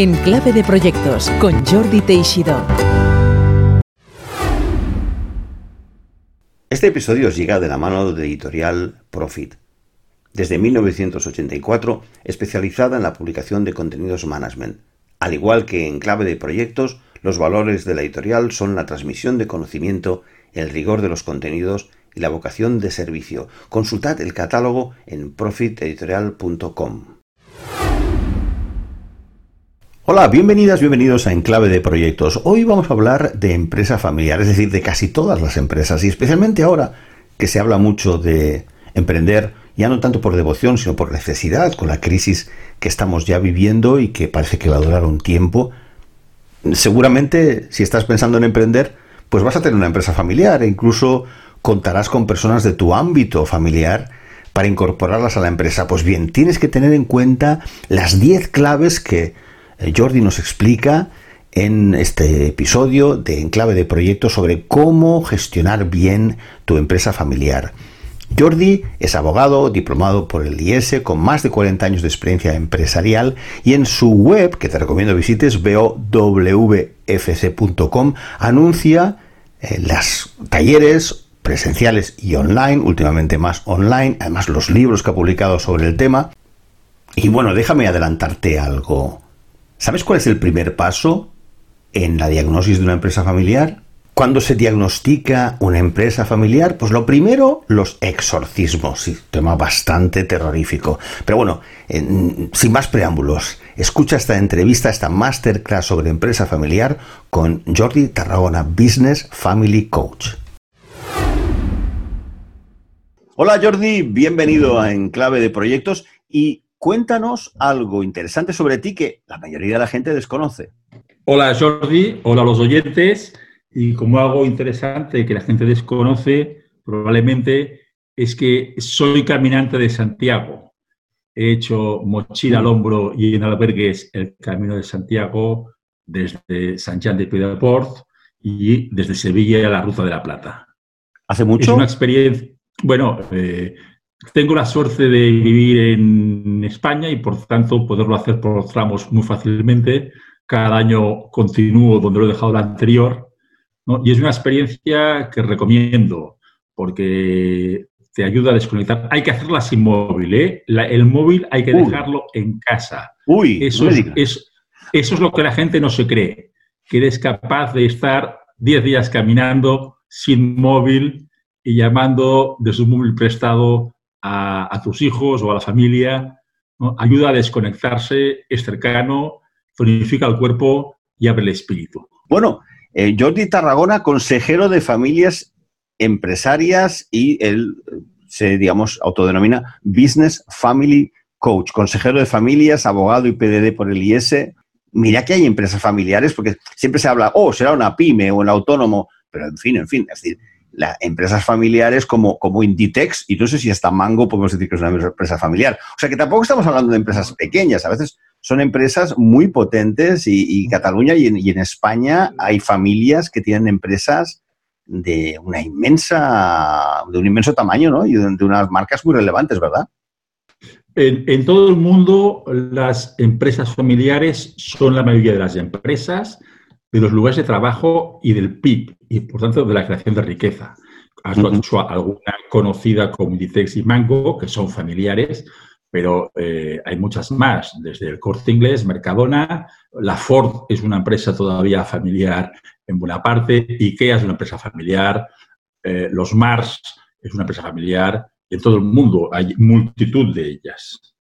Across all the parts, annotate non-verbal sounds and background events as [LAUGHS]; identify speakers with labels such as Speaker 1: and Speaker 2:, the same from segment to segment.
Speaker 1: En Clave de Proyectos con Jordi Teixidó.
Speaker 2: Este episodio os llega de la mano de editorial Profit. Desde 1984, especializada en la publicación de contenidos management. Al igual que en clave de proyectos, los valores de la editorial son la transmisión de conocimiento, el rigor de los contenidos y la vocación de servicio. Consultad el catálogo en profiteditorial.com. Hola, bienvenidas, bienvenidos a Enclave de Proyectos. Hoy vamos a hablar de empresa familiar, es decir, de casi todas las empresas y especialmente ahora que se habla mucho de emprender, ya no tanto por devoción, sino por necesidad, con la crisis que estamos ya viviendo y que parece que va a durar un tiempo. Seguramente, si estás pensando en emprender, pues vas a tener una empresa familiar e incluso contarás con personas de tu ámbito familiar para incorporarlas a la empresa. Pues bien, tienes que tener en cuenta las 10 claves que Jordi nos explica en este episodio de Enclave de Proyectos sobre cómo gestionar bien tu empresa familiar. Jordi es abogado, diplomado por el IES, con más de 40 años de experiencia empresarial y en su web, que te recomiendo visites, www.fc.com, anuncia eh, las talleres presenciales y online, últimamente más online, además los libros que ha publicado sobre el tema. Y bueno, déjame adelantarte algo. ¿Sabes cuál es el primer paso en la diagnosis de una empresa familiar? Cuando se diagnostica una empresa familiar, pues lo primero, los exorcismos, tema bastante terrorífico. Pero bueno, sin más preámbulos, escucha esta entrevista, esta masterclass sobre empresa familiar con Jordi Tarragona, Business Family Coach. Hola Jordi, bienvenido a Enclave de Proyectos y Cuéntanos algo interesante sobre ti que la mayoría de la gente desconoce.
Speaker 3: Hola Jordi, hola a los oyentes. Y como algo interesante que la gente desconoce, probablemente es que soy caminante de Santiago. He hecho mochila al hombro y en albergues el Camino de Santiago desde San Jean de Piedaport y desde Sevilla a la Ruta de la Plata.
Speaker 2: ¿Hace mucho?
Speaker 3: Es una experiencia. Bueno, eh, tengo la suerte de vivir en España y por tanto poderlo hacer por tramos muy fácilmente. Cada año continúo donde lo he dejado el anterior. Y es una experiencia que recomiendo porque te ayuda a desconectar. Hay que hacerla sin móvil. ¿eh? el móvil hay que dejarlo en casa.
Speaker 2: Uy,
Speaker 3: eso es, eso es lo que la gente no se cree, que eres capaz de estar 10 días caminando sin móvil y llamando de su móvil prestado a, tus hijos o a la familia, ayuda a desconectarse, es cercano, tonifica el cuerpo y abre el espíritu.
Speaker 2: Bueno, eh, Jordi Tarragona, consejero de familias empresarias y él se, digamos, autodenomina Business Family Coach, consejero de familias, abogado y PDD por el IS. Mira que hay empresas familiares, porque siempre se habla, oh, será una pyme o un autónomo, pero en fin, en fin, es decir, las empresas familiares como, como Inditex, y no sé si hasta Mango podemos decir que es una empresa familiar. O sea que tampoco estamos hablando de empresas pequeñas, a veces son empresas muy potentes y, Cataluña y en, España hay familias que tienen empresas de una inmensa, de un inmenso tamaño, ¿no? Y de, unas marcas muy relevantes, ¿verdad?
Speaker 3: En, en, todo el mundo, las empresas familiares son la mayoría de las empresas de los lugares de trabajo y del PIB, y por tanto de la creación de riqueza. Has uh alguna conocida como Inditex y Mango, que son familiares, pero eh, hay muchas más, desde el Corte Inglés, Mercadona, la Ford es una empresa todavía familiar en buena parte, IKEA es una empresa familiar, eh, los Mars es una empresa familiar, en todo el mundo hay multitud de ellas.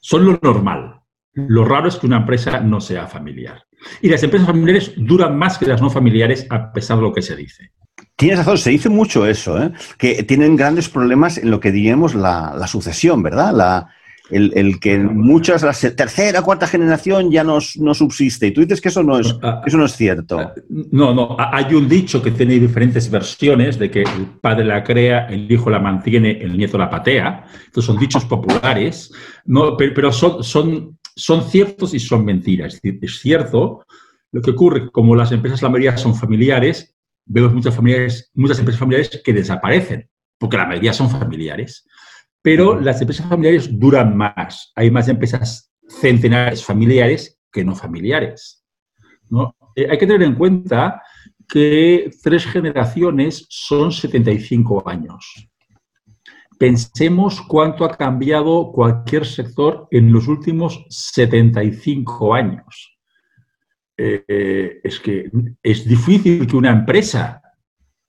Speaker 3: Son lo normal. Lo raro es que una empresa no sea familiar. Y las empresas familiares duran más que las no familiares a pesar de lo que se dice.
Speaker 2: Tienes razón, se dice mucho eso, ¿eh? que tienen grandes problemas en lo que diríamos la, sucesión, ¿verdad? La, el, que muchas, la tercera, cuarta generación ya no, no, subsiste. Y tú dices que eso no, es, ah, eso no es cierto. Ah,
Speaker 3: no, no, hay un dicho que tiene diferentes versiones de que el padre la crea, el hijo la mantiene, el nieto la patea. Estos son dichos populares, no, pero, son, son son ciertos y son mentiras. Es, cierto lo que ocurre, como las empresas, la mayoría son familiares, vemos muchas, familiares, muchas empresas familiares que desaparecen, porque la mayoría son familiares. Pero las empresas familiares duran más. Hay más empresas centenares familiares que no familiares. Eh, hay que tener en cuenta que tres generaciones son 75 años. Pensemos cuánto ha cambiado cualquier sector en los últimos 75 años. Eh, es que es difícil que una empresa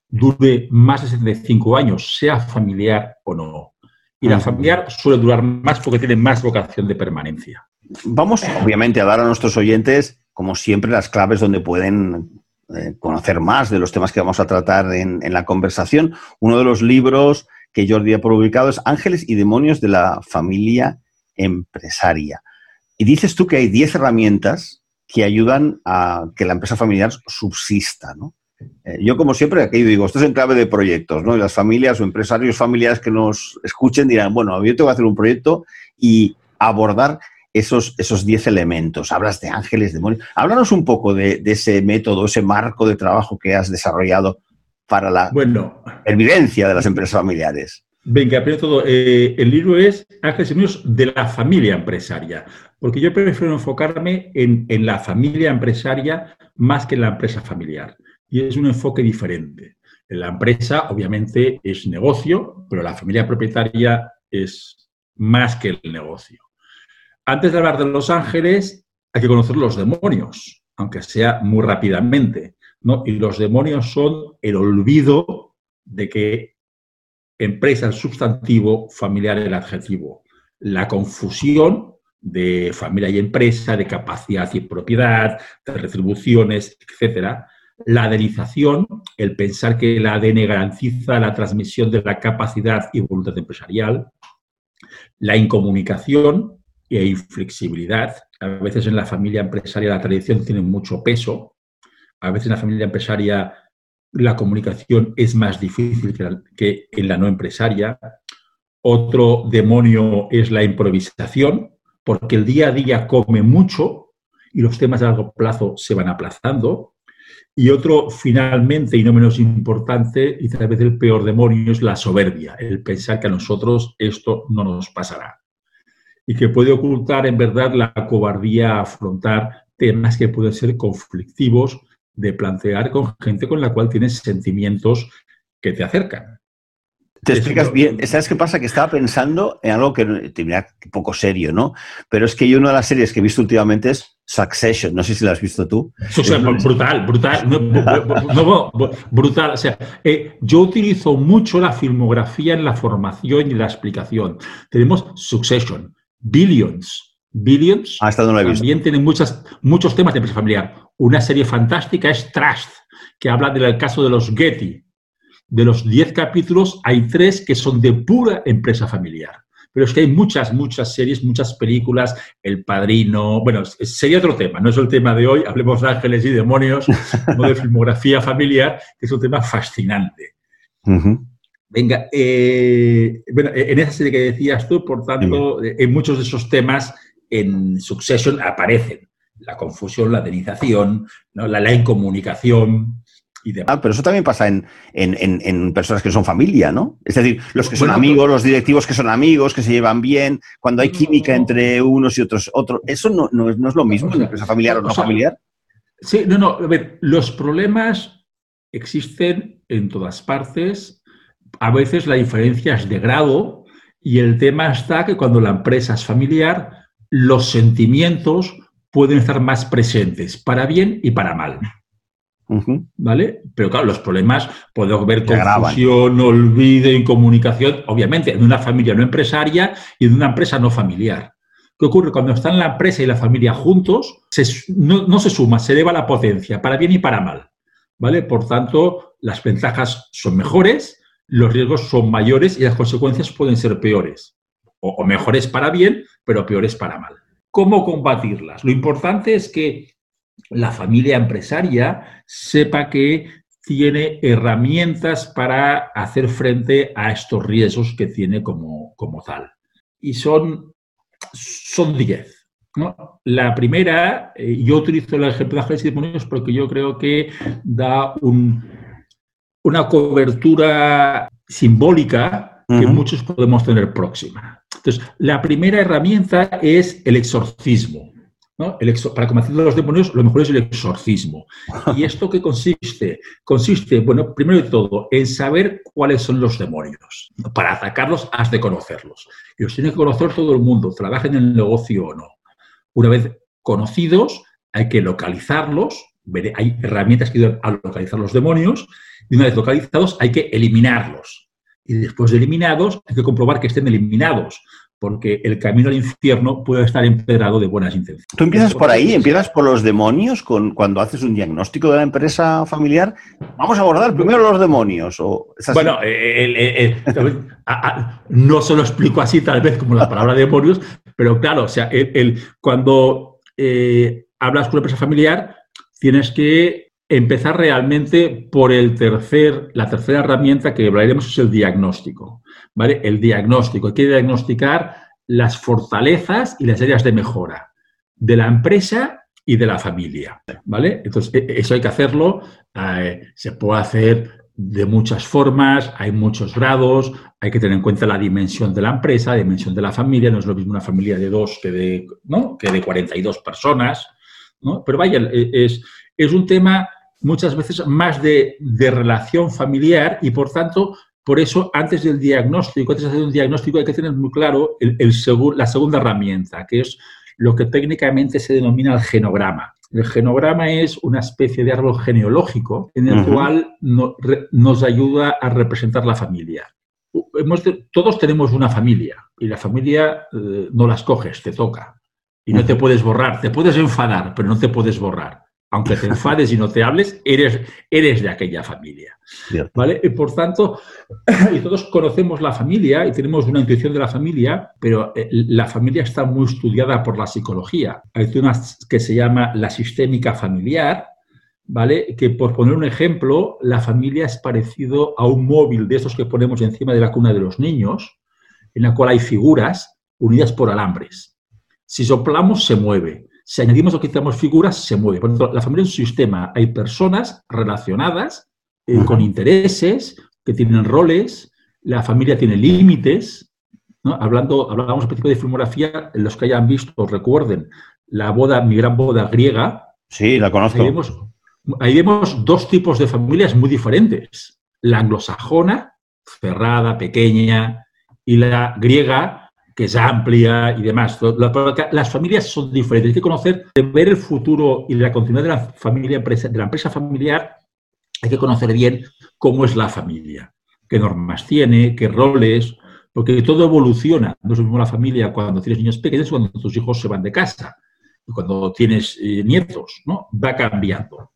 Speaker 3: dure más de 75 años, sea familiar o no. Y la familiar suele durar más porque tiene más vocación de permanencia.
Speaker 2: Vamos, obviamente, a dar a nuestros oyentes, como siempre, las claves donde pueden eh, conocer más de los temas que vamos a tratar en, la conversación. Uno de los libros que Jordi ha publicado es Ángeles y Demonios de la Familia Empresaria. Y dices tú que hay 10 herramientas que ayudan a que la empresa familiar subsista, ¿no? Eh, yo, como siempre, aquí digo, esto es en clave de proyectos, ¿no? Y las familias o empresarios familiares que nos escuchen dirán, bueno, yo tengo que hacer un proyecto y abordar esos, esos diez elementos. Hablas de ángeles, demonios. Háblanos un poco de, ese método, ese marco de trabajo que has desarrollado para la
Speaker 3: bueno,
Speaker 2: evidencia de las empresas familiares.
Speaker 3: Venga, primero todo, eh, el libro es Ángeles y Demonios de la familia empresaria, porque yo prefiero enfocarme en, en la familia empresaria más que en la empresa familiar y es un enfoque diferente. La empresa, obviamente, es negocio, pero la familia propietaria es más que el negocio. Antes de hablar de los ángeles, hay que conocer los demonios, aunque sea muy rápidamente. ¿No? Y los demonios son el olvido de que empresa el sustantivo, familiar el adjetivo. La confusión de familia y empresa, de capacidad y propiedad, de retribuciones, etcétera, la adenización, el pensar que el ADN garantiza la transmisión de la capacidad y voluntad empresarial, la incomunicación e inflexibilidad. A veces en la familia empresaria la tradición tiene mucho peso, a veces en la familia empresaria la comunicación es más difícil que en la no empresaria. Otro demonio es la improvisación, porque el día a día come mucho y los temas de largo plazo se van aplazando. Y otro, finalmente, y no menos importante, y tal vez el peor demonio, es la soberbia, el pensar que a nosotros esto no nos pasará. Y que puede ocultar, en verdad, la cobardía a afrontar temas que pueden ser conflictivos de plantear con gente con la cual tienes sentimientos que te acercan.
Speaker 2: Te explicas bien. ¿Sabes qué pasa? Que estaba pensando en algo que te mira poco serio, ¿no? Pero es que yo una de las series que he visto últimamente es Succession. No sé si la has visto tú.
Speaker 3: brutal, brutal. No, brutal. O sea, eh, yo utilizo mucho la filmografía en la formación y la explicación. Tenemos Succession, Billions. Billions
Speaker 2: ah, no he
Speaker 3: visto. también tiene muchas, muchos temas de empresa familiar. Una serie fantástica es Trust, que habla del caso de los Getty de los 10 capítulos hay tres que son de pura empresa familiar. Pero es que hay muchas, muchas series, muchas películas, El Padrino, bueno, sería otro tema, no es el tema de hoy, hablemos de ángeles y demonios, [LAUGHS] no de filmografía familiar, que es un tema fascinante. Venga, eh, bueno, en esa serie que decías tú, por tanto, en muchos de esos temas en Succession aparecen la confusión, la denización, ¿no? la, la incomunicación,
Speaker 2: Ah, pero eso también pasa en, personas que son familia, ¿no? Es decir, los que son amigos, los directivos que son amigos, que se llevan bien, cuando hay química entre unos y otros, otros. ¿Eso no, es, lo mismo en empresa familiar o no familiar?
Speaker 3: Sí, no, no. A ver, los problemas existen en todas partes. A veces la diferencia es de grado y el tema está que cuando la empresa es familiar, los sentimientos pueden estar más presentes, para bien y para mal. ¿Vale? Pero claro, los problemas puede haber confusión, olvido, incomunicación, obviamente, en una familia no empresaria y en una empresa no familiar. ¿Qué ocurre? Cuando están la empresa y la familia juntos, no, se suma, se eleva la potencia, para bien y para mal. ¿Vale? Por tanto, las ventajas son mejores, los riesgos son mayores y las consecuencias pueden ser peores. O mejores para bien, pero peores para mal. ¿Cómo combatirlas? Lo importante es que la familia empresaria sepa que tiene herramientas para hacer frente a estos riesgos que tiene como, como tal. Y son, son diez. La primera, eh, yo utilizo el ejemplo de ángeles y demonios porque yo creo que da una cobertura simbólica que muchos podemos tener próxima. Entonces, la primera herramienta es el exorcismo para combatir los demonios, lo mejor es el exorcismo. ¿Y esto qué consiste? Consiste, bueno, primero de todo, en saber cuáles son los demonios. Para atacarlos has de conocerlos. Y los tiene que conocer todo el mundo, trabajen en el negocio o no. Una vez conocidos, hay que localizarlos. Hay herramientas que ayudan a localizar los demonios. Y una vez localizados, hay que eliminarlos. Y después de eliminados, hay que comprobar que estén eliminados porque el camino al infierno puede estar empedrado de buenas intenciones.
Speaker 2: Tú empiezas por ahí, empiezas por los demonios con, cuando haces un diagnóstico de la empresa familiar. Vamos a abordar primero los demonios. ¿o
Speaker 3: bueno, no se lo explico así tal vez como la palabra demonios, pero claro, o sea, el, cuando eh, hablas con una empresa familiar, tienes que empezar realmente por el tercer, la tercera herramienta que hablaremos es el diagnóstico. El diagnóstico. Hay que diagnosticar las fortalezas y las áreas de mejora de la empresa y de la familia, ¿vale? Entonces, e, eso hay que hacerlo, eh, se puede hacer de muchas formas, hay muchos grados, hay que tener en cuenta la dimensión de la empresa, la dimensión de la familia, no es lo mismo una familia de dos que de, ¿no? que de 42 personas, ¿no? Pero vaya, e, es, es un tema muchas veces más de, de relación familiar y, por tanto, por eso, antes del diagnóstico, antes de hacer un diagnóstico, hay que tener muy claro el, la segunda herramienta, que es lo que técnicamente se denomina el genograma. El genograma es una especie de árbol genealógico en el cual nos ayuda a representar la familia. todos tenemos una familia y la familia eh, no la escoges, te toca. Y no te puedes borrar, te puedes enfadar, pero no te puedes borrar aunque te enfades y no te hables, eres, eres de aquella familia. ¿Vale? Y por tanto, [CLEARS THROAT] y todos conocemos la familia y tenemos una intuición de la familia, pero eh, la familia está muy estudiada por la psicología. Hay una que se llama la sistémica familiar, ¿vale? Que por poner un ejemplo, la familia es parecido a un móvil de esos que ponemos encima de la cuna de los niños, en la cual hay figuras unidas por alambres. Si soplamos, se mueve. Si añadimos o quitamos figuras, se mueve. Por tanto, la familia es un sistema. Hay personas relacionadas eh, con intereses, que tienen roles, la familia tiene límites. Hablando, hablábamos al principio de filmografía, los que hayan visto, recuerden, la boda, mi gran boda griega.
Speaker 2: Sí, la conozco.
Speaker 3: ahí vemos dos tipos de familias muy diferentes. La anglosajona, cerrada, pequeña, y la griega, que es amplia y demás. Las familias son diferentes. Hay que conocer, ver el futuro y la continuidad de la familia empresa, de la empresa familiar, hay que conocer bien cómo es la familia, qué normas tiene, qué roles, porque todo evoluciona. No es lo mismo la familia cuando tienes niños pequeños, cuando tus hijos se van de casa, y cuando tienes eh, nietos, ¿no? Va cambiando.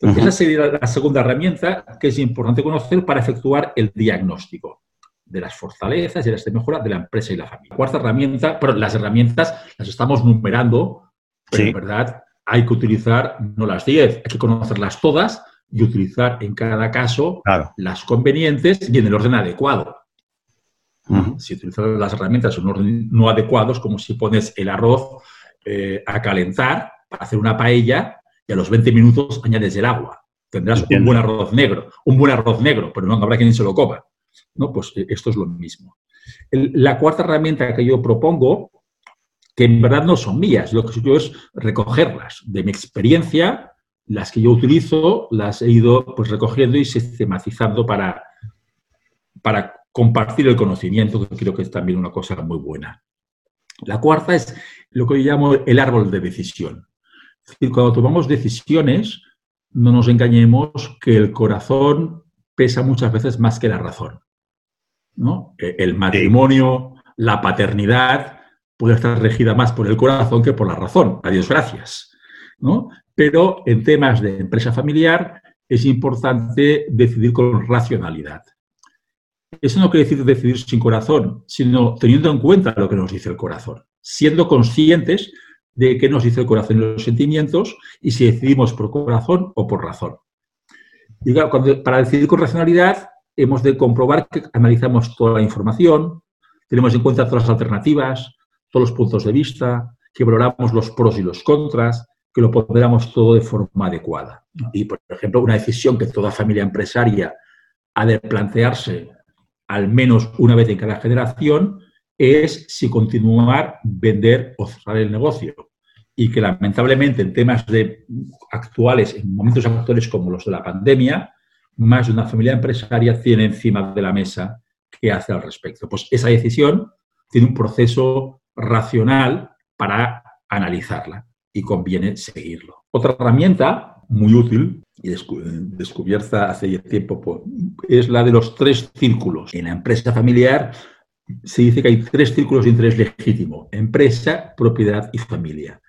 Speaker 3: Entonces, esa sería la segunda herramienta que es importante conocer para efectuar el diagnóstico de las fortalezas y las de mejora de la empresa y la familia. Cuarta herramienta, pero las herramientas las estamos numerando, pero en verdad hay que utilizar no las 10, hay que conocerlas todas y utilizar en cada caso las convenientes y en el orden adecuado. Si utilizas las herramientas en un orden no adecuado, es como si pones el arroz eh, a calentar para hacer una paella y a los 20 minutos añades el agua. Tendrás un buen arroz negro, un buen arroz negro, pero no habrá quien se lo coma. ¿No? Pues eh, esto es lo mismo. la cuarta herramienta que yo propongo, que en verdad no son mías, lo que yo es recogerlas de mi experiencia, las que yo utilizo, las he ido pues, recogiendo y sistematizando para, para compartir el conocimiento, que creo que es también una cosa muy buena. La cuarta es lo que yo llamo el árbol de decisión. Es cuando tomamos decisiones, no nos engañemos que el corazón pesa muchas veces más que la razón. El matrimonio, la paternidad, puede estar regida más por el corazón que por la razón. Adiós, gracias. ¿no? Pero en temas de empresa familiar es importante decidir con racionalidad. Eso no quiere decir decidir sin corazón, sino teniendo en cuenta lo que nos dice el corazón, siendo conscientes de qué nos dice el corazón y los sentimientos y si decidimos por corazón o por razón. para decidir con racionalidad hemos de comprobar que analizamos toda la información, tenemos en cuenta todas las alternativas, todos los puntos de vista, que valoramos los pros y los contras, que lo ponderamos todo de forma adecuada. Y, por ejemplo, una decisión que toda familia empresaria ha de plantearse al menos una vez en cada generación es si continuar, vender o cerrar el negocio. y que lamentablemente en temas de actuales, en momentos actuales como los de la pandemia, más de una familia empresaria tiene encima de la mesa qué hace al respecto. Pues esa decisión tiene un proceso racional para analizarla y conviene seguirlo. Otra herramienta muy útil y descubierta hace tiempo es la de los tres círculos. En la empresa familiar se dice que hay tres círculos de interés legítimo, empresa, propiedad y familia.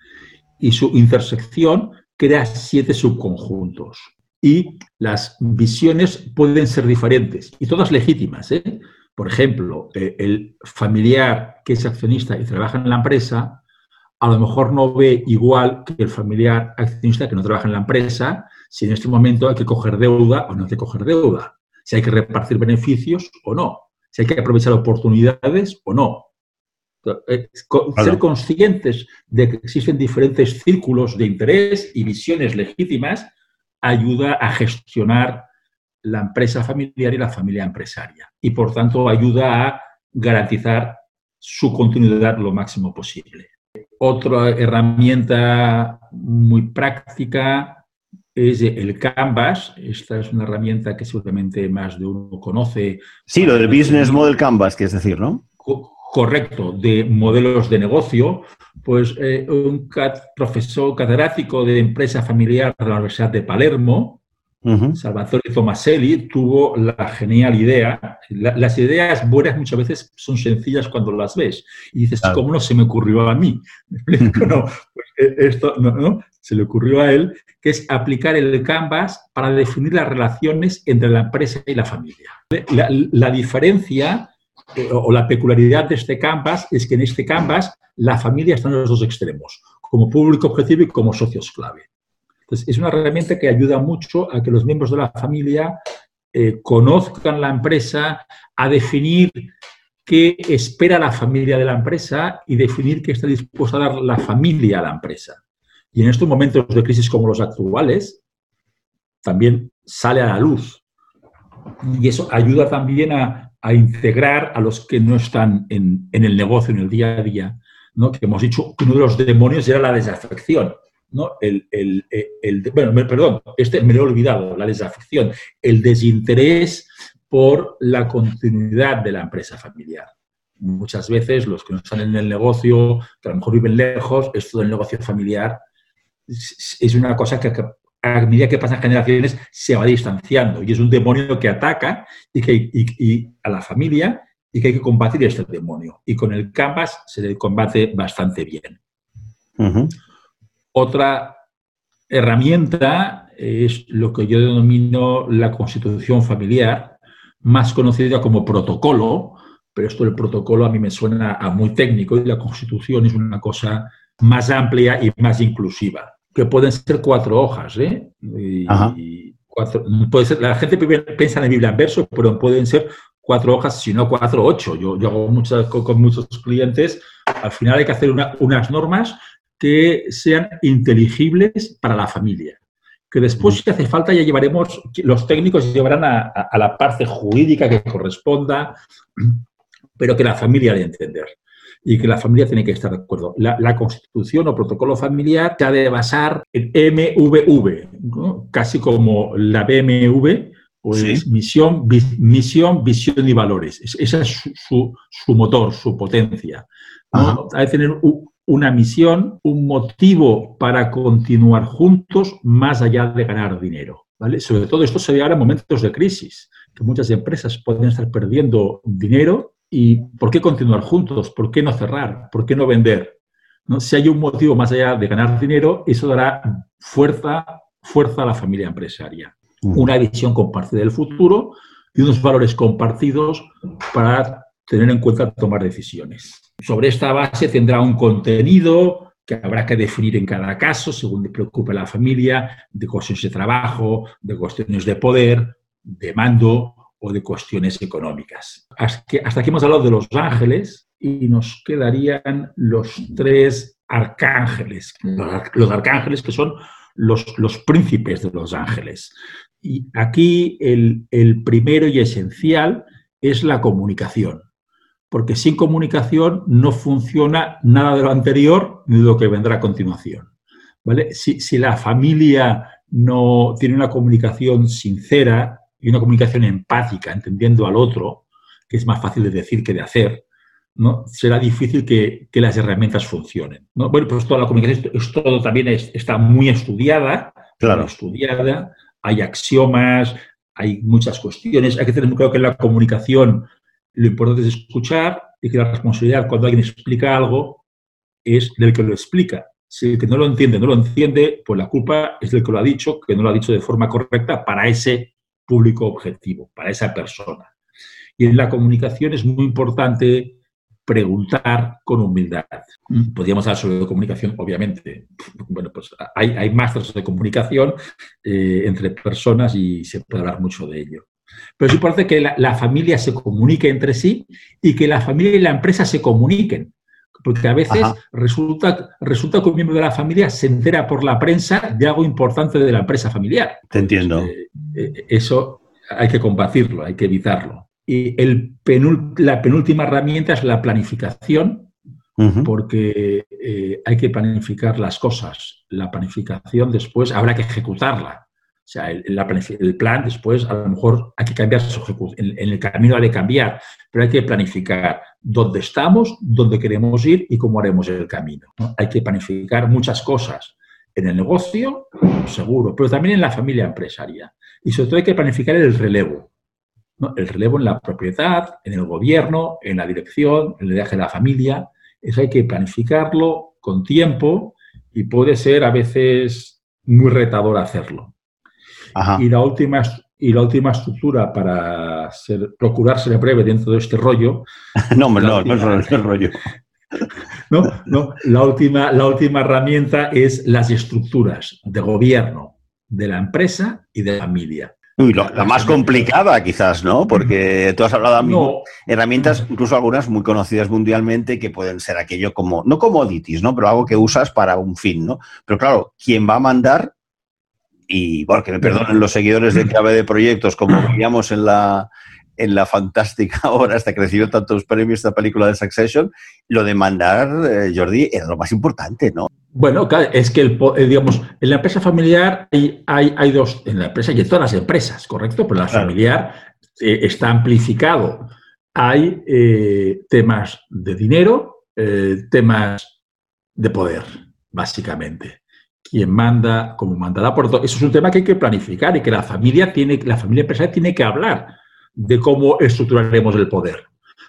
Speaker 3: Y su intersección crea siete subconjuntos. Y las visiones pueden ser diferentes y todas legítimas. ¿eh? Por ejemplo, eh, el familiar que es accionista y trabaja en la empresa, a lo mejor no ve igual que el familiar accionista que no trabaja en la empresa si en este momento hay que coger deuda o no hay que coger deuda, si hay que repartir beneficios o no si hay que aprovechar oportunidades o no. Ser conscientes de que existen diferentes círculos de interés y visiones legítimas ayuda a gestionar la empresa familiar y la familia empresaria y por tanto ayuda a garantizar su continuidad lo máximo posible. Otra herramienta muy práctica es el Canvas. Esta es una herramienta que seguramente más de uno conoce.
Speaker 2: Sí, lo del Business Model Canvas, que es decir, ¿no?
Speaker 3: Correcto, de modelos de negocio. Pues eh, un profesor catedrático de empresa familiar de la Universidad de Palermo, Salvatore Tomaselli tuvo la genial idea. las ideas buenas muchas veces son sencillas cuando las ves. Y dices, ¿cómo no se me ocurrió a mí? no, pues, eh, esto no, se le ocurrió a él, que es aplicar el Canvas para definir las relaciones entre la empresa y la familia. La, diferencia eh, o la peculiaridad de este Canvas es que en este Canvas la familia está en los dos extremos, como público objetivo y como socios clave. Entonces, es una herramienta que ayuda mucho a que los miembros de la familia eh, conozcan la empresa, a definir qué espera la familia de la empresa y definir qué está dispuesta a dar la familia a la empresa. Y en estos momentos de crisis como los actuales, también sale a la luz. Y eso ayuda también a, integrar a los que no están en, el negocio, en el día a día. ¿no? Que hemos dicho que uno de los demonios era la desafección. ¿no? El, bueno, perdón, este me lo he olvidado, la desafección, el desinterés por la continuidad de la empresa familiar. Muchas veces los que no están en el negocio, que a lo mejor viven lejos, esto del negocio familiar es una cosa que a medida que pasan generaciones se va distanciando y es un demonio que ataca y, que, a la familia y que hay que combatir este demonio. Y con el Canvas se le combate bastante bien. Otra herramienta es lo que yo denomino la constitución familiar, más conocida como protocolo, pero esto del protocolo a mí me suena a muy técnico y la constitución es una cosa más amplia y más inclusiva, que pueden ser cuatro hojas. ¿eh? puede ser, la gente piensa en Biblia en verso, pero pueden ser cuatro hojas, si no cuatro, ocho. Yo, yo hago muchas, con, muchos clientes, al final hay que hacer unas normas que sean inteligibles para la familia. Que después, si hace falta, ya llevaremos, los técnicos llevarán a, la parte jurídica que corresponda, pero que la familia de entender y que la familia tiene que estar de acuerdo. La, constitución o protocolo familiar se ha de basar en MVV, casi como la BMW, pues misión, misión, visión y valores. Ese es su, motor, su potencia. Ha de tener un, una misión, un motivo para continuar juntos más allá de ganar dinero. ¿vale? Sobre todo esto se ve ahora en momentos de crisis, que muchas empresas pueden estar perdiendo dinero y ¿por qué continuar juntos? ¿Por qué no cerrar? ¿Por qué no vender? ¿No? Si hay un motivo más allá de ganar dinero, eso dará fuerza, fuerza a la familia empresaria. Mm. Una visión compartida del futuro y unos valores compartidos para tener en cuenta tomar decisiones. Sobre esta base tendrá un contenido que habrá que definir en cada caso, según le preocupe a la familia, de cuestiones de trabajo, de cuestiones de poder, de mando o de cuestiones económicas. Hasta aquí hemos hablado de los ángeles y nos quedarían los tres arcángeles. Los arcángeles que son los, los príncipes de los ángeles. Y aquí el, el primero y esencial es la comunicación porque sin comunicación no funciona nada de lo anterior ni de lo que vendrá a continuación. ¿vale? Si, si la familia no tiene una comunicación sincera y una comunicación empática, entendiendo al otro, que es más fácil de decir que de hacer, ¿no? será difícil que, las herramientas funcionen. ¿no? Bueno, pues toda la comunicación, esto, todo también está muy estudiada,
Speaker 2: claro.
Speaker 3: estudiada, hay axiomas, hay muchas cuestiones. Hay que tener muy claro que en la comunicación lo importante es escuchar y que la responsabilidad cuando alguien explica algo es del que lo explica. Si el que no lo entiende no lo entiende, pues la culpa es del que lo ha dicho, que no lo ha dicho de forma correcta para ese público objetivo, para esa persona. Y en la comunicación es muy importante preguntar con humildad. Podríamos hablar sobre comunicación, obviamente. Bueno, pues hay, hay másteres de comunicación eh, entre personas y se puede hablar mucho de ello. Pero es importante que la, familia se comunique entre sí y que la familia y la empresa se comuniquen. Porque a veces resulta, resulta que un miembro de la familia se entera por la prensa de algo importante de la empresa familiar.
Speaker 2: Te entiendo.
Speaker 3: Eh, eh, eso hay que combatirlo, hay que evitarlo. Y el la penúltima herramienta es la planificación, porque eh, hay que planificar las cosas. La planificación después habrá que ejecutarla. O sea, el, plan después a lo mejor hay que cambiar su ejecución. En, el camino hay que cambiar, pero hay que planificar dónde estamos, dónde queremos ir y cómo haremos el camino. Hay que planificar muchas cosas en el negocio, seguro, pero también en la familia empresaria. Y sobre todo hay que planificar el relevo el relevo en la propiedad, en el gobierno, en la dirección, en el viaje de la familia. Eso hay que planificarlo con tiempo y puede ser a veces muy retador hacerlo. Y, la última, y la última estructura para ser, procurar ser breve dentro de este rollo. [LAUGHS]
Speaker 2: no, no, no, no es el rollo. [LAUGHS]
Speaker 3: No, no, la última, la última herramienta es las estructuras de gobierno de la empresa y de la familia
Speaker 2: la más complicada quizás, ¿no? Porque tú has hablado de herramientas, incluso algunas muy conocidas mundialmente, que pueden ser aquello como, no commodities, ¿no? Pero algo que usas para un fin, ¿no? Pero claro, ¿quién va a mandar? Y bueno, que me perdonen los seguidores de clave de proyectos, como veíamos en la, en la fantástica [LAUGHS] hora hasta que recibió tantos premios esta película de Succession, lo de mandar, eh, Jordi, era lo más importante, ¿no?
Speaker 3: Bueno, es que, el, eh, digamos, en la empresa familiar hay, hay, dos, en la empresa y en todas las empresas, ¿correcto? Pero la familiar eh, está amplificado. Hay temas de dinero, temas de poder, básicamente. Quien manda, como mandará por todo. Eso es un tema que hay que planificar y que la familia tiene, la familia empresarial tiene que hablar de cómo estructuraremos el poder.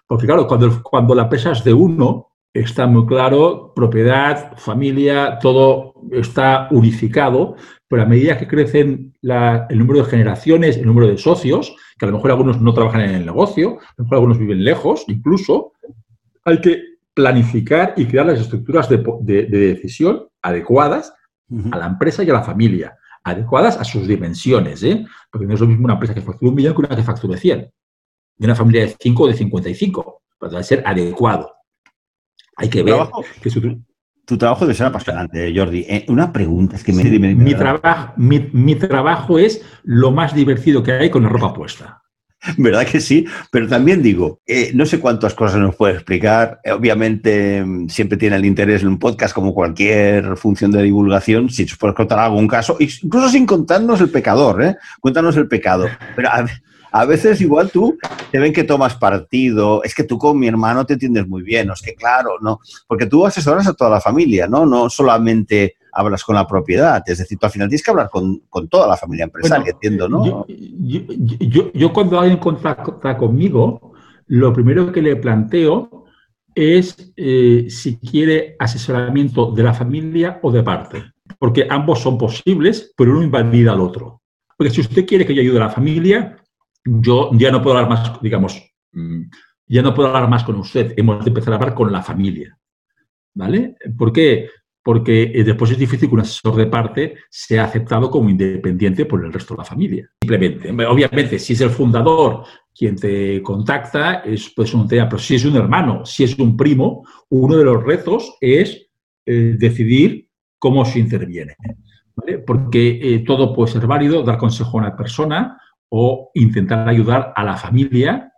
Speaker 3: Porque claro, cuando, cuando la empresa es de uno, está muy claro, propiedad, familia, todo está unificado, pero a medida que crecen el número de generaciones, el número de socios, que a lo mejor algunos no trabajan en el negocio, a lo mejor algunos viven lejos, incluso, hay que planificar y crear las estructuras de, decisión adecuadas a la empresa y a la familia adecuadas a sus dimensiones, ¿eh? porque no es lo mismo una empresa que facture un millón que una que facture 100. De una familia de 5 o de 55, pero debe ser adecuado. Hay que ver
Speaker 2: Tu trabajo debe ser apasionante, Jordi. Eh, una pregunta, es que me...
Speaker 3: mi, trabajo, mi trabajo es lo más divertido que hay con la ropa puesta. [LAUGHS]
Speaker 2: ¿Verdad que sí? Pero también digo, eh, no sé cuántas cosas nos puede explicar. Eh, obviamente mm, siempre tiene el interés en un podcast como cualquier función de divulgación, si nos puedes contar algún caso, incluso sin contarnos el pecador, ¿eh? Cuéntanos el pecado. Pero a, veces igual tú te ven que tomas partido, es que tú con mi hermano te entiendes muy bien, es que claro, ¿no? Porque tú asesoras a toda la familia, ¿no? No solamente hablas con la propiedad. Es decir, tú al final tienes que hablar con, toda la familia empresaria, entiendo, ¿no?
Speaker 3: Yo, cuando alguien contacta conmigo, lo primero que le planteo es eh, si quiere asesoramiento de la familia o de parte, porque ambos son posibles, pero uno invalida al otro. Porque si usted quiere que yo ayude a la familia, yo ya no puedo hablar más, digamos, mm, ya no puedo hablar más con usted, hemos de empezar a hablar con la familia. ¿Vale? ¿Por qué? Porque eh, después es difícil que un asesor de parte sea aceptado como independiente por el resto de la familia. Simplemente, obviamente, si es el fundador quien te contacta, es pues un tema, pero si es un hermano, si es un primo, uno de los retos es eh, decidir cómo se interviene. Porque eh, todo puede ser válido, dar consejo a una persona o intentar ayudar a la familia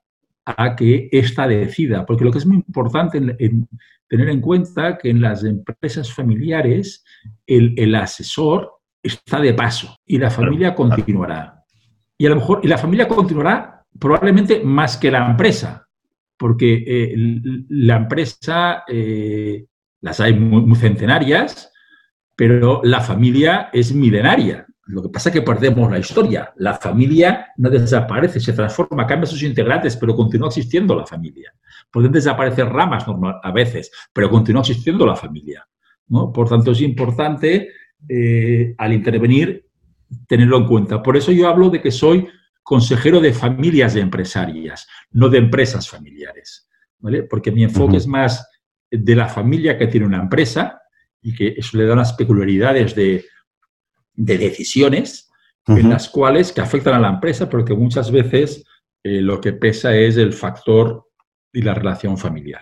Speaker 3: a que ésta decida, porque lo que es muy importante en, tener en cuenta que en las empresas familiares el, asesor está de paso y la familia continuará. Y a lo mejor, y la familia continuará probablemente más que la empresa, porque eh, la empresa, eh, las hay muy, centenarias, pero la familia es milenaria. Lo que pasa es que perdemos la historia. La familia no desaparece, se transforma, cambia sus integrantes, pero continúa existiendo la familia. Pueden desaparecer ramas a veces, pero continúa existiendo la familia. ¿no? Por tanto, es importante eh, al intervenir tenerlo en cuenta. Por eso yo hablo de que soy consejero de familias de empresarias, no de empresas familiares. Porque mi enfoque es más de la familia que tiene una empresa y que eso le da unas peculiaridades de de decisiones en las cuales que afectan a la empresa, porque muchas veces eh, lo que pesa es el factor y la relación familiar.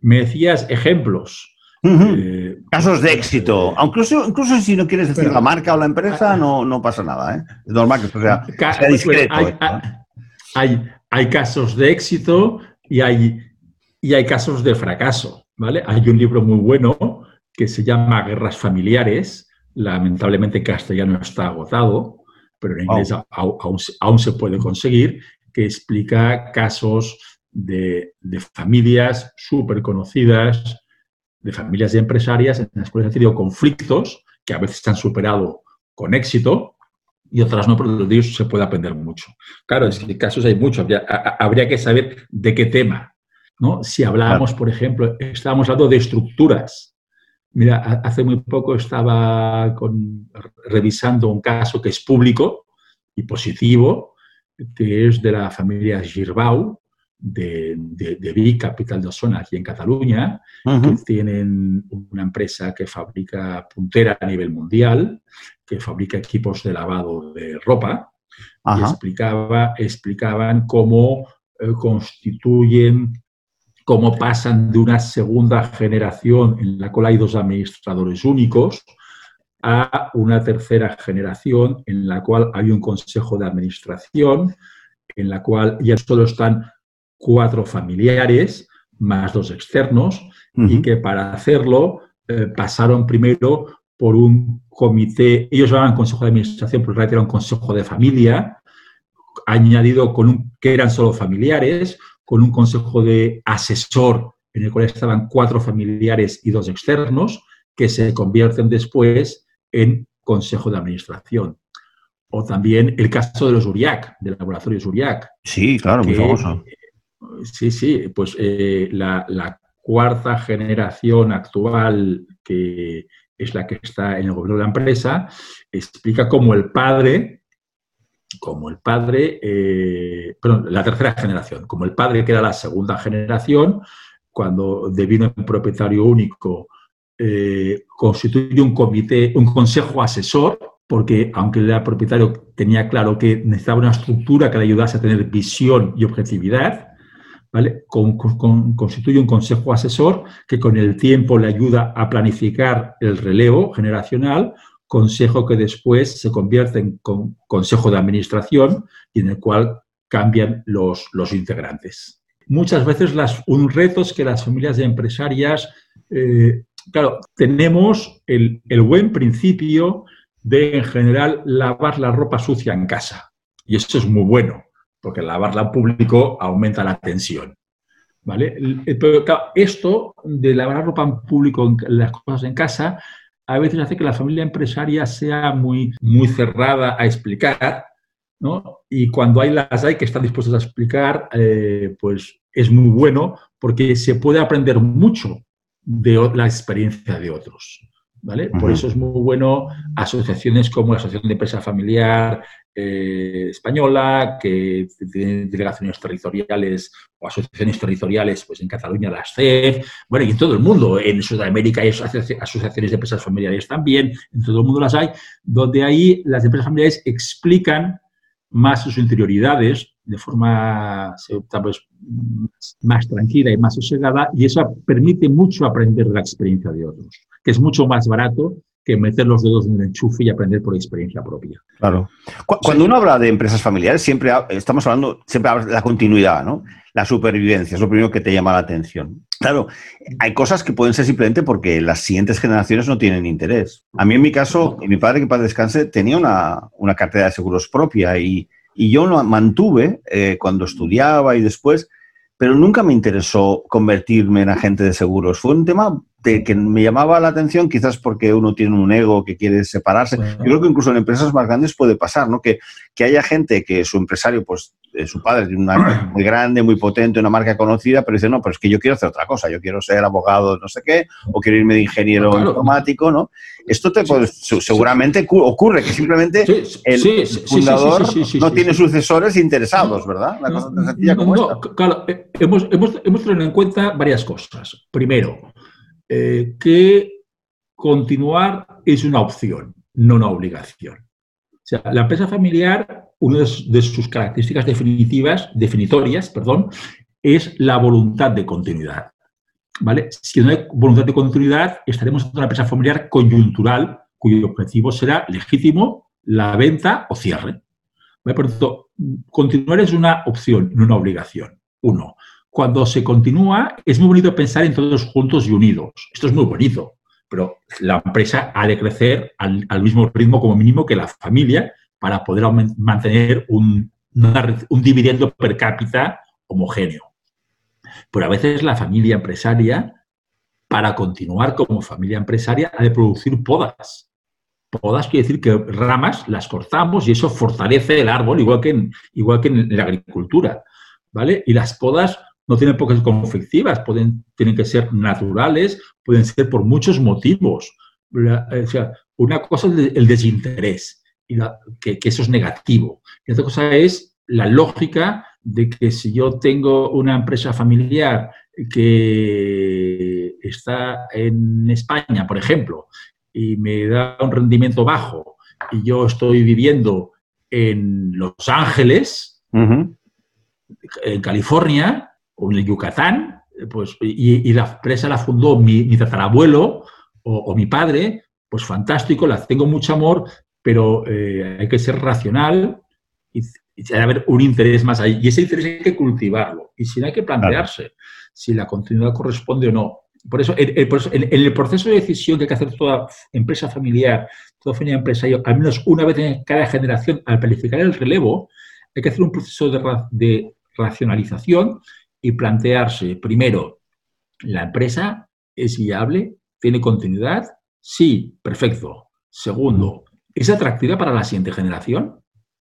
Speaker 3: Me decías ejemplos.
Speaker 2: Eh, Casos de éxito. incluso, incluso si no quieres decir la marca o la empresa, ah, no, no pasa nada. ¿eh? Es normal que sea, sea discreto.
Speaker 3: hay, hay, casos de éxito y hay, y hay casos de fracaso. ¿vale? Hay un libro muy bueno que se llama Guerras Familiares, Lamentablemente castellano está agotado, pero en inglés aún, se puede conseguir, que explica casos de, familias súper conocidas, de familias empresarias en las cuales han tenido conflictos que a veces se han superado con éxito y otras no, pero de ellos se puede aprender mucho. Claro, es que casos hay muchos, habría, que saber de qué tema. ¿no? Si hablamos, por ejemplo, estábamos hablando de estructuras, Mira, hace muy poco estaba revisando un caso que es público y positivo, que es de la familia Girbau, de, de, Vic, capital de Osona, aquí en Cataluña, que tienen una empresa que fabrica puntera a nivel mundial, que fabrica equipos de lavado de ropa, y explicaba, explicaban cómo eh, constituyen cómo pasan de una segunda generación en la cual hay dos administradores únicos a una tercera generación en la cual hay un consejo de administración, en la cual ya solo están cuatro familiares más dos externos y que para hacerlo eh, pasaron primero por un comité, ellos llamaban consejo de administración, pero en realidad era un consejo de familia, añadido con un, que eran solo familiares, con un consejo de asesor en el cual estaban cuatro familiares y dos externos, que se convierten después en consejo de administración. O también el caso de los URIAC, del laboratorio URIAC.
Speaker 2: Sí, claro, muy famoso.
Speaker 3: Sí, sí, pues eh, la, cuarta generación actual, que es la que está en el gobierno de la empresa, explica cómo el padre como el padre, eh, perdón, la tercera generación, como el padre que era la segunda generación, cuando devino en propietario único, eh, constituye un comité, un consejo asesor, porque aunque el propietario tenía claro que necesitaba una estructura que le ayudase a tener visión y objetividad, ¿vale? constituye un consejo asesor que con el tiempo le ayuda a planificar el relevo generacional, consejo que después se convierte en consejo de administración y en el cual cambian los, integrantes. Muchas veces las, un reto es que las familias empresarias, eh, claro, tenemos el buen principio de en general lavar la ropa sucia en casa. Y eso es muy bueno, porque lavarla en público aumenta la tensión. ¿Vale? Pero esto de lavar la ropa en público, las cosas en casa, a veces hace que la familia empresaria sea muy, muy cerrada a explicar, ¿no? Y cuando hay las hay que están dispuestas a explicar, eh, pues es muy bueno porque se puede aprender mucho de la experiencia de otros. ¿Vale? Por eso es muy bueno asociaciones como la Asociación de Empresa Familiar, eh, española, que tiene delegaciones territoriales o asociaciones territoriales, pues en Cataluña las CEF, bueno, y en todo el mundo, en Sudamérica hay asociaciones de empresas familiares también, en todo el mundo las hay, donde ahí las empresas familiares explican más sus interioridades de forma más tranquila y más sosegada, y eso permite mucho aprender de la experiencia de otros, que es mucho más barato que meter los dedos en el enchufe y aprender por experiencia propia.
Speaker 2: Claro. Cuando uno habla de empresas familiares, siempre estamos hablando, siempre de la continuidad, ¿no? La supervivencia es lo primero que te llama la atención. Claro, hay cosas que pueden ser simplemente porque las siguientes generaciones no tienen interés. A mí, en mi caso, mi padre, que para descanse, tenía una, cartera de seguros propia y, yo lo mantuve eh, cuando estudiaba y después, pero nunca me interesó convertirme en agente de seguros. Fue un tema que me llamaba la atención, quizás porque uno tiene un ego que quiere separarse. Yo creo que incluso en empresas más grandes puede pasar, ¿no? Que, que haya gente que su empresario, pues eh, su padre tiene una marca [CLEARS THROAT] muy grande, muy potente, una marca conocida, pero dice, no, pero es que yo quiero hacer otra cosa, yo quiero ser abogado no sé qué, o quiero irme de ingeniero informático, ¿no? Esto te seguramente ocurre, que simplemente el fundador no tiene sucesores interesados, ¿verdad? Una cosa tan sencilla como esta.
Speaker 3: Claro, eh, hemos, hemos, hemos tenido en cuenta varias cosas. Primero, eh, que continuar es una opción, no una obligación. O sea, la empresa familiar, una de sus características definitivas, definitorias, perdón, es la voluntad de continuidad. ¿Vale? Si no hay voluntad de continuidad, estaremos en una empresa familiar coyuntural cuyo objetivo será legítimo la venta o cierre. Por tanto, continuar es una opción, no una obligación. Uno cuando se continúa, es muy bonito pensar en todos juntos y unidos. Esto es muy bonito, pero la empresa ha de crecer al, mismo ritmo como mínimo que la familia para poder mantener un, un dividendo per cápita homogéneo. Pero a veces la familia empresaria, para continuar como familia empresaria, ha de producir podas. Podas quiere decir que ramas las cortamos y eso fortalece el árbol, igual que en, igual que en la agricultura. ¿Vale? Y las podas no tienen por qué ser conflictivas, pueden, tienen que ser naturales, pueden ser por muchos motivos. Eh, o sea, una cosa es el desinterés, y que, eso es negativo. Y otra cosa es la lógica de que si yo tengo una empresa familiar que está en España, por ejemplo, y me da un rendimiento bajo, y yo estoy viviendo en Los Ángeles, en California, o en el Yucatán, pues, y, la empresa la fundó mi, mi tatarabuelo o, mi padre, pues fantástico, la tengo mucho amor, pero eh, hay que ser racional y, y haber un interés más ahí. Y ese interés hay que cultivarlo. Y si no hay que plantearse si la continuidad corresponde o no. Por eso, en, el proceso de decisión que hay que hacer toda empresa familiar, toda familia empresaria, al menos una vez en cada generación, al planificar el relevo, hay que hacer un proceso de, de racionalización y plantearse, primero, ¿la empresa es viable? ¿Tiene continuidad? Sí, perfecto. Segundo, ¿es atractiva para la siguiente generación?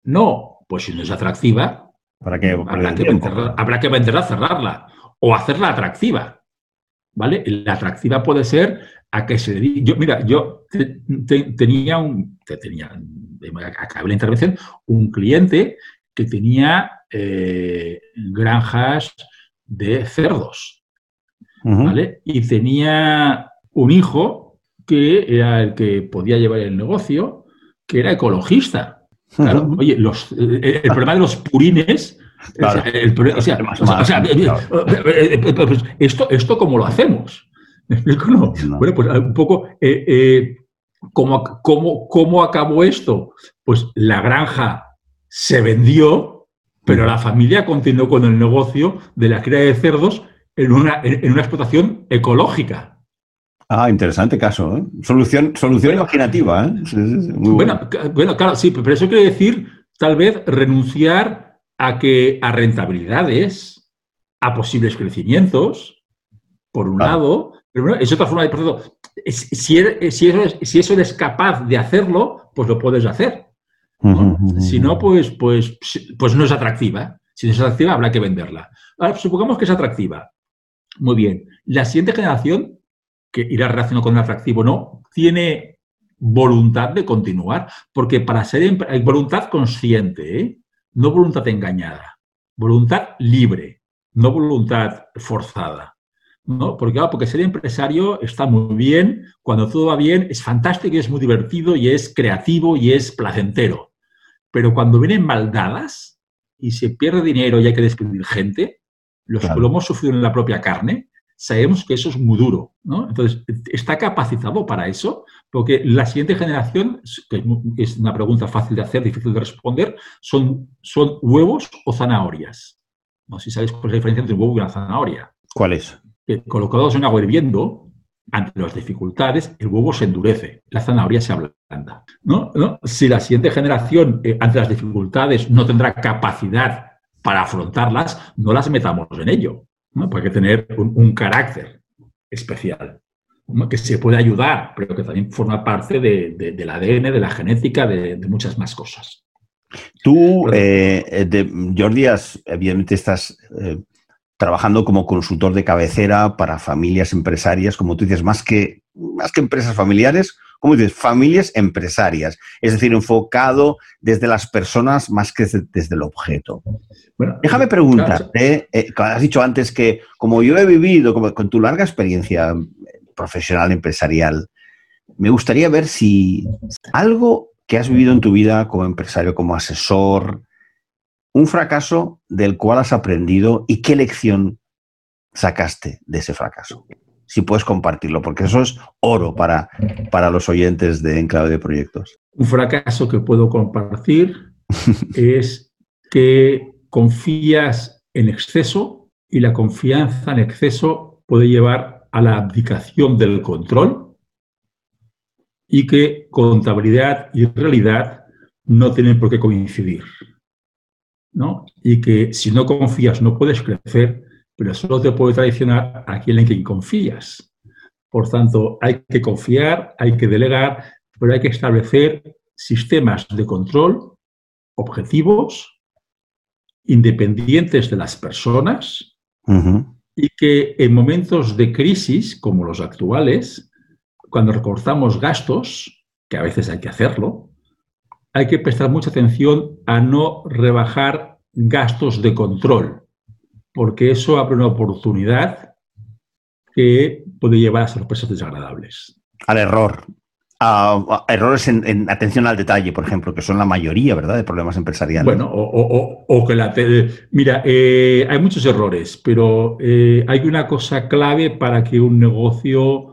Speaker 3: No, pues si no es atractiva, ¿Para qué? Habrá, que venderla, habrá que venderla, cerrarla o hacerla atractiva. ¿Vale? La atractiva puede ser a que se dedique. Yo, mira, yo tenía un. tenía, acabé la intervención, un cliente que tenía eh, granjas de cerdos. ¿vale? Y tenía un hijo que era el que podía llevar el negocio, que era ecologista. Claro, oye, los, el, problema de los purines esto, ¿Esto cómo lo hacemos? [LAUGHS] Bueno, pues un poco, eh, eh, ¿cómo, cómo, cómo acabó esto? Pues la granja se vendió pero la familia continuó con el negocio de la cría de cerdos en una, en una explotación ecológica.
Speaker 2: Ah, interesante caso. ¿eh? Solución, solución imaginativa. ¿eh?
Speaker 3: bueno, bueno, claro, sí, pero eso quiere decir tal vez renunciar a que a rentabilidades, a posibles crecimientos, por un lado, pero bueno, es otra forma de proceso. Si, eres, si, eso, si eso eres capaz de hacerlo, pues lo puedes hacer. Si no, pues, pues, pues no es atractiva. Si no es atractiva, habrá que venderla. Ahora, supongamos que es atractiva. Muy bien. La siguiente generación, que irá relacionado con el atractivo no, tiene voluntad de continuar, porque para ser hay voluntad consciente, ¿eh? no voluntad engañada, voluntad libre, no voluntad forzada. ¿no? Porque, porque ser empresario está muy bien, cuando todo va bien es fantástico y es muy divertido y es creativo y es placentero. Pero cuando vienen maldadas y se pierde dinero y hay que despedir gente, los que lo hemos sufrido en la propia carne, sabemos que eso es muy duro, ¿no? Entonces, ¿está capacitado para eso? Porque la siguiente generación, que es una pregunta fácil de hacer, difícil de responder, son, son huevos o zanahorias. No sé si sabéis cuál es la diferencia entre un huevo y una zanahoria.
Speaker 2: ¿Cuál es?
Speaker 3: Que colocados en agua hirviendo, ante las dificultades, el huevo se endurece, la zanahoria se ablanda. ¿no? Si la siguiente generación, eh, ante las dificultades, no tendrá capacidad para afrontarlas, no las metamos en ello. ¿no? Porque hay que tener un, carácter especial, que se puede ayudar, pero que también forma parte del ADN, de la genética, de, muchas más cosas.
Speaker 2: Tú, eh, Jordi, evidentemente estás eh, trabajando como consultor de cabecera para familias empresarias, como tú dices, más que, más que empresas familiares, como dices, familias empresarias, es decir, enfocado desde las personas más que desde, el objeto. Bueno, Déjame preguntarte, eh, has dicho antes que como yo he vivido, como, con tu larga experiencia profesional, empresarial, me gustaría ver si algo que has vivido en tu vida como empresario, como asesor, un fracaso del cual has aprendido y qué lección sacaste de ese fracaso si puedes compartirlo, porque eso es oro para, para los oyentes de Enclave de Proyectos.
Speaker 3: Un fracaso que puedo compartir [LAUGHS] es que confías en exceso y la confianza en exceso puede llevar a la abdicación del control y que contabilidad y realidad no tienen por qué coincidir. ¿No? Y que si no confías no puedes crecer pero solo te puede traicionar aquel en quien confías. Por tanto, hay que confiar, hay que delegar, pero hay que establecer sistemas de control objetivos, independientes de las personas, y que en momentos de crisis como los actuales, cuando recortamos gastos, que a veces hay que hacerlo, hay que prestar mucha atención a no rebajar gastos de control porque eso abre una oportunidad que puede llevar a sorpresas desagradables.
Speaker 2: Al error. A, errores en, atención al detalle, por ejemplo, que son la mayoría, ¿verdad?, de problemas empresariales.
Speaker 3: Bueno, o, que la... Mira, eh, hay muchos errores, pero eh, hay una cosa clave para que un negocio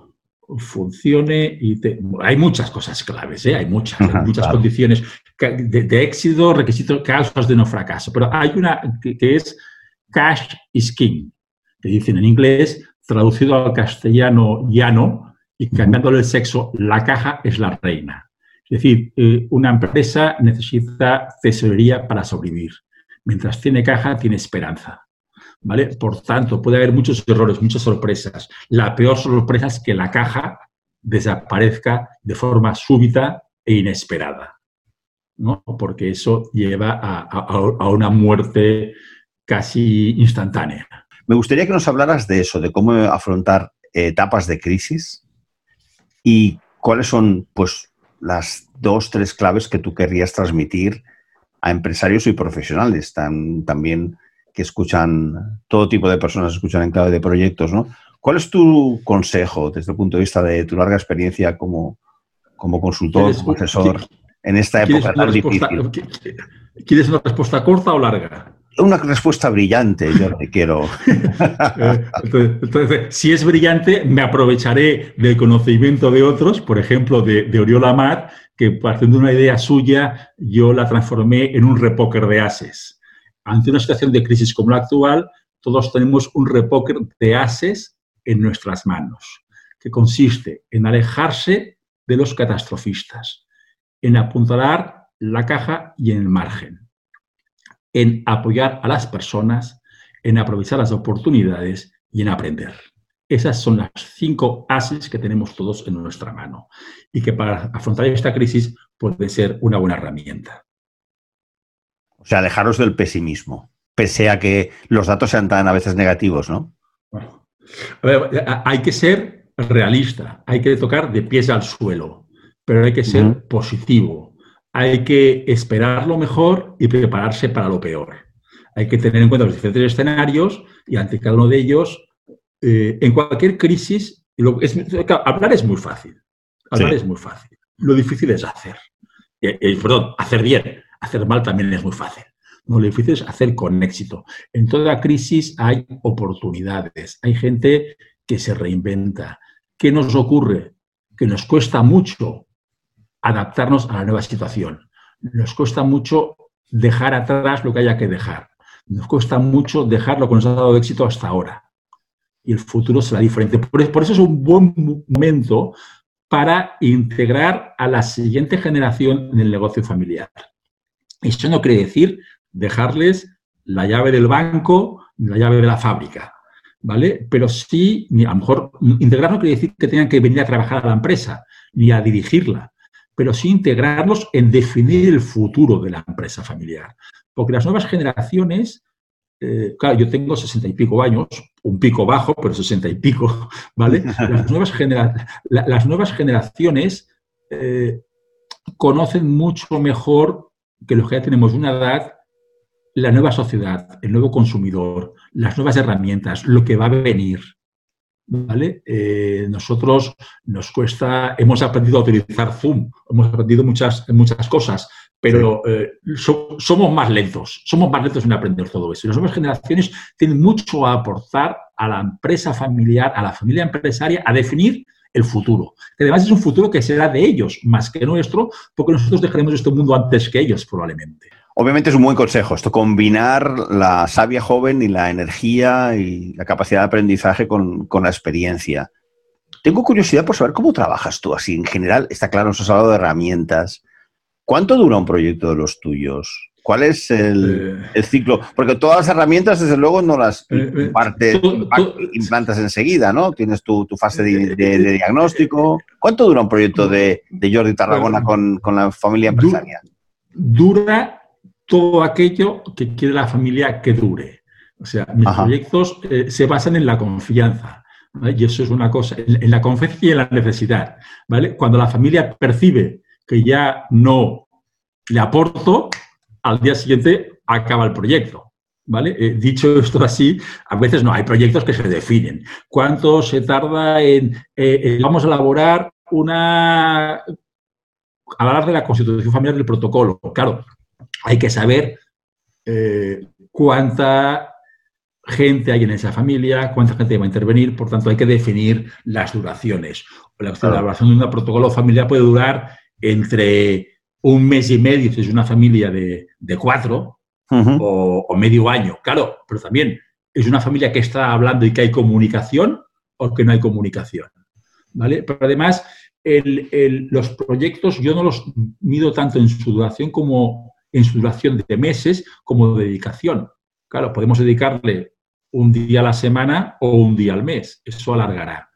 Speaker 3: funcione y hay muchas cosas claves, ¿eh? hay muchas, muchas condiciones de, éxito, requisitos, causas de no fracaso, pero hay una que es cash is king, que dicen en inglés, traducido al castellano llano y cambiándole el sexo, la caja es la reina. Es decir, eh, una empresa necesita tesorería para sobrevivir. Mientras tiene caja, tiene esperanza. ¿Vale? Por tanto, puede haber muchos errores, muchas sorpresas. La peor sorpresa es que la caja desaparezca de forma súbita e inesperada. ¿no? Porque eso lleva a, a una muerte casi instantánea.
Speaker 2: Me gustaría que nos hablaras de eso, de cómo afrontar etapas de crisis y cuáles son pues, las dos, tres claves que tú querrías transmitir a empresarios y profesionales también que escuchan, todo tipo de personas escuchan en clave de proyectos, ¿no? ¿Cuál es tu consejo desde el punto de vista de tu larga experiencia como, como consultor, como asesor en esta época tan difícil?
Speaker 3: ¿Quieres una respuesta corta o larga?
Speaker 2: una respuesta brillante, yo [LAUGHS] quiero.
Speaker 3: entonces, si es brillante, me aprovecharé del conocimiento de otros, por ejemplo, de, de Oriola Mar, que partiendo de una idea suya, yo la transformé en un repóker de ases. Ante una situación de crisis como la actual, todos tenemos un repóker de ases en nuestras manos, que consiste en alejarse de los catastrofistas, en apuntalar la caja y en el margen en apoyar a las personas, en aprovechar las oportunidades y en aprender. Esas son las cinco ases que tenemos todos en nuestra mano y que para afrontar esta crisis puede ser una buena herramienta.
Speaker 2: O sea, alejaros del pesimismo, pese a que los datos sean tan a veces negativos, ¿no?
Speaker 3: hay que ser realista, hay que tocar de pies al suelo, pero hay que ser positivo, hay que esperar lo mejor y prepararse para lo peor. Hay que tener en cuenta los diferentes escenarios y ante cada uno de ellos, eh, en cualquier crisis, hablar es muy fácil. Hablar es muy fácil. Lo difícil es hacer. Eh, eh, perdón, hacer bien. Hacer mal también es muy fácil. lo difícil es hacer con éxito. En toda crisis hay oportunidades. Hay gente que se reinventa. ¿Qué nos ocurre? Que nos cuesta mucho adaptarnos a la nueva situación. Nos cuesta mucho dejar atrás lo que haya que dejar. Nos cuesta mucho dejar lo que nos ha dado éxito hasta ahora. Y el futuro será diferente. Por, eso es un buen momento para integrar a la siguiente generación en el negocio familiar. Eso no quiere decir dejarles la llave del banco, la llave de la fábrica, ¿vale? Pero sí, a lo mejor integrar no quiere decir que tengan que venir a trabajar a la empresa ni a dirigirla, pero sí integrarlos en definir el futuro de la empresa familiar. Porque las nuevas generaciones, eh, claro, yo tengo sesenta y pico años, un pico bajo, pero sesenta y pico, [LAUGHS] ¿vale? Las nuevas, generaciones eh, conocen mucho mejor que los que ya tenemos una edad la nueva sociedad, el nuevo consumidor, las nuevas herramientas, lo que va a venir. ¿Vale? Eh, nosotros nos cuesta, hemos aprendido a utilizar Zoom, hemos aprendido muchas, muchas cosas, pero eh, somos más lentos, somos más lentos en aprender todo eso. las nuevas generaciones tienen mucho a aportar a la empresa familiar, a la familia empresaria, a definir el futuro. además es un futuro que será de ellos más que nuestro, porque nosotros dejaremos este mundo antes que ellos, probablemente.
Speaker 2: Obviamente es un buen consejo esto, combinar la savia joven y la energía y la capacidad de aprendizaje con, la experiencia. Tengo curiosidad por saber cómo trabajas tú así. En general, está claro, nos has hablado de herramientas. ¿Cuánto dura un proyecto de los tuyos? ¿Cuál es el, eh. ciclo? Porque todas las herramientas, desde luego, no las eh, eh, implantas enseguida, ¿no? Tienes tu, fase de, diagnóstico. ¿Cuánto dura un proyecto de, Jordi Tarragona con, con la familia empresarial?
Speaker 3: Dura todo aquello que quiere la familia que dure. O sea, mis proyectos eh, se basan en la confianza. Y eso es una cosa, en, la confianza y en la necesidad. ¿vale? Cuando la familia percibe que ya no le aporto, al día siguiente acaba el proyecto. ¿Vale? Eh, dicho esto así, a veces no, hay proyectos que se definen. ¿Cuánto se tarda en, eh, vamos a elaborar una, hablar de la constitución familiar del protocolo? Claro, hay que saber eh, cuánta gente hay en esa familia, cuánta gente va a intervenir, por tanto hay que definir las duraciones. La elaboración de un protocolo familiar puede durar entre un mes y medio si es una familia de, cuatro o, medio año, claro, pero también es una familia que está hablando y que hay comunicación o que no hay comunicación. ¿vale? Pero además, los proyectos yo no los mido tanto en su duración como en su duración de meses como de dedicación. Claro, podemos dedicarle un día a la semana o un día al mes. Eso alargará.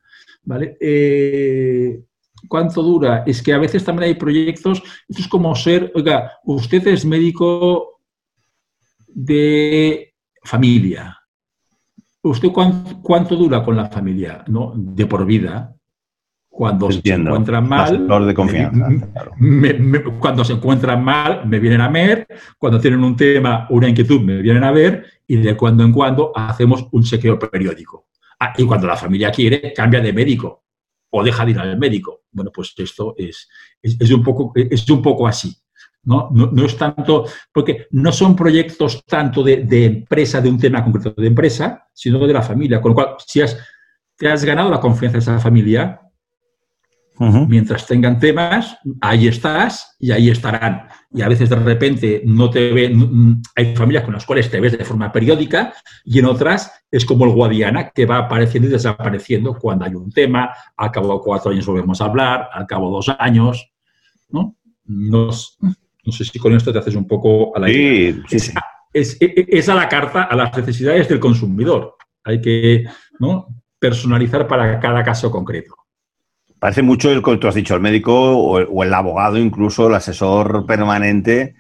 Speaker 3: ¿Vale? Eh, ¿Cuánto dura? Es que a veces también hay proyectos, esto es como ser, oiga, usted es médico de familia. ¿Usted cuánto, cuánto dura con la familia? ¿No? De por vida cuando se encuentran mal,
Speaker 2: de confianza,
Speaker 3: cuando se encuentran mal, me vienen a ver, cuando tienen un tema, una inquietud, me vienen a ver y de cuando en cuando hacemos un chequeo periódico. Ah, y cuando la familia quiere, cambia de médico o deja de ir al médico. Bueno, pues esto es, es, un, poco, es un poco así. ¿no? No, es tanto, porque no son proyectos tanto de, de, empresa, de un tema concreto de empresa, sino de la familia. Con lo cual, si has, te has ganado la confianza de esa familia, Mientras tengan temas, ahí estás y ahí estarán. Y a veces de repente no te ven, hay familias con las cuales te ves de forma periódica y en otras es como el Guadiana que va apareciendo y desapareciendo cuando hay un tema, al cabo de cuatro años volvemos a hablar, al cabo de dos años, ¿no? no sé si con esto te haces un poco a la
Speaker 2: sí, sí,
Speaker 3: es, es, a la carta a las necesidades del consumidor. Hay que ¿no? personalizar para cada caso concreto.
Speaker 2: Parece mucho el que tú has dicho, el médico o el, abogado, incluso el asesor permanente,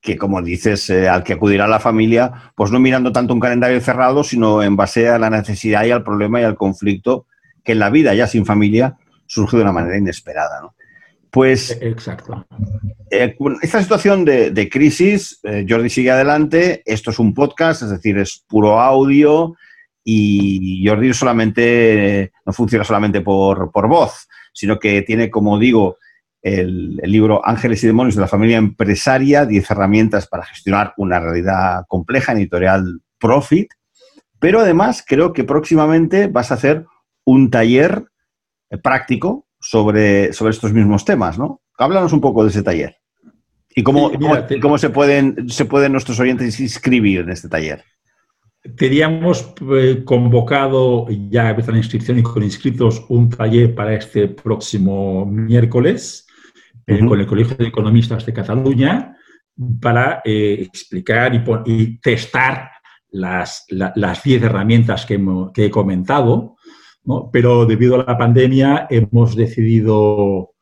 Speaker 2: que como dices, eh, al que acudirá la familia, pues no mirando tanto un calendario cerrado, sino en base a la necesidad y al problema y al conflicto que en la vida ya sin familia surge de una manera inesperada. ¿no? Pues.
Speaker 3: E-, exacto.
Speaker 2: Eh, esta situación de, crisis, eh, Jordi sigue adelante. Esto es un podcast, es decir, es puro audio y Jordi solamente no funciona solamente por, por voz sino que tiene, como digo, el, libro Ángeles y Demonios de la familia empresaria, 10 herramientas para gestionar una realidad compleja, editorial Profit, pero además creo que próximamente vas a hacer un taller práctico sobre, sobre estos mismos temas, ¿no? Háblanos un poco de ese taller. ¿Y cómo, cómo, se, pueden, se pueden nuestros oyentes inscribir en este taller?
Speaker 3: Teníamos eh, convocado ya empezar la inscripción y con inscritos un taller para este próximo miércoles eh, con el Colegio de Economistas de Cataluña para eh, explicar y, testar las 10 herramientas que, que, he comentado, ¿no? pero debido a la pandemia hemos decidido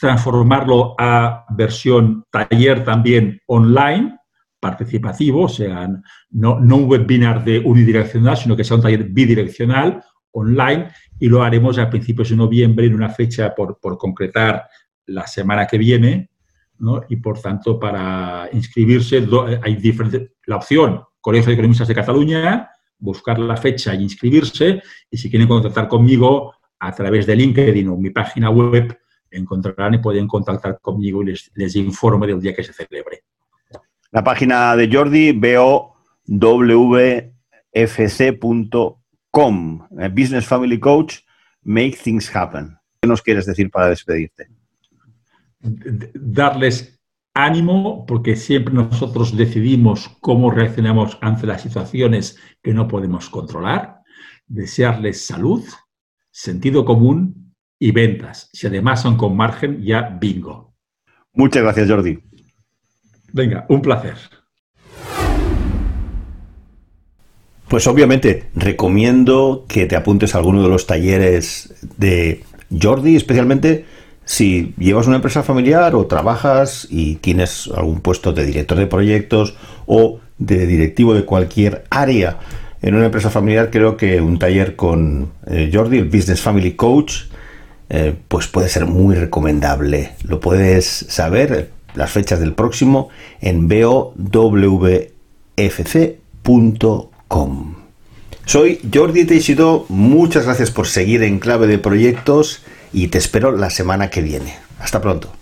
Speaker 3: transformarlo a versión taller también online, participativo, o sea, no, no un webinar de unidireccional, sino que sea un taller bidireccional, online, y lo haremos a principios de noviembre en una fecha por, por concretar la semana que viene, ¿no? y por tanto para inscribirse hay diferentes, la opción Colegio de Economistas de Cataluña, buscar la fecha y inscribirse, y si quieren contactar conmigo a través de LinkedIn o mi página web, encontrarán y pueden contactar conmigo y les, les informo del día que se celebre.
Speaker 2: La página de Jordi, bowfc.com, eh, Business Family Coach, Make Things Happen. ¿Qué nos quieres decir para despedirte?
Speaker 3: Darles ánimo, porque siempre nosotros decidimos cómo reaccionamos ante las situaciones que no podemos controlar. Desearles salud, sentido común y ventas. Si además son con margen, ya bingo.
Speaker 2: Muchas gracias, Jordi.
Speaker 3: Venga, un placer.
Speaker 2: Pues obviamente recomiendo que te apuntes a alguno de los talleres de Jordi, especialmente si llevas una empresa familiar o trabajas y tienes algún puesto de director de proyectos o de directivo de cualquier área en una empresa familiar, creo que un taller con eh, Jordi, el Business Family Coach, eh, pues puede ser muy recomendable. Lo puedes saber, las fechas del próximo, en bowfc.com. Soy Jordi Teixido, muchas gracias por seguir en clave de proyectos y te espero la semana que viene. Hasta pronto.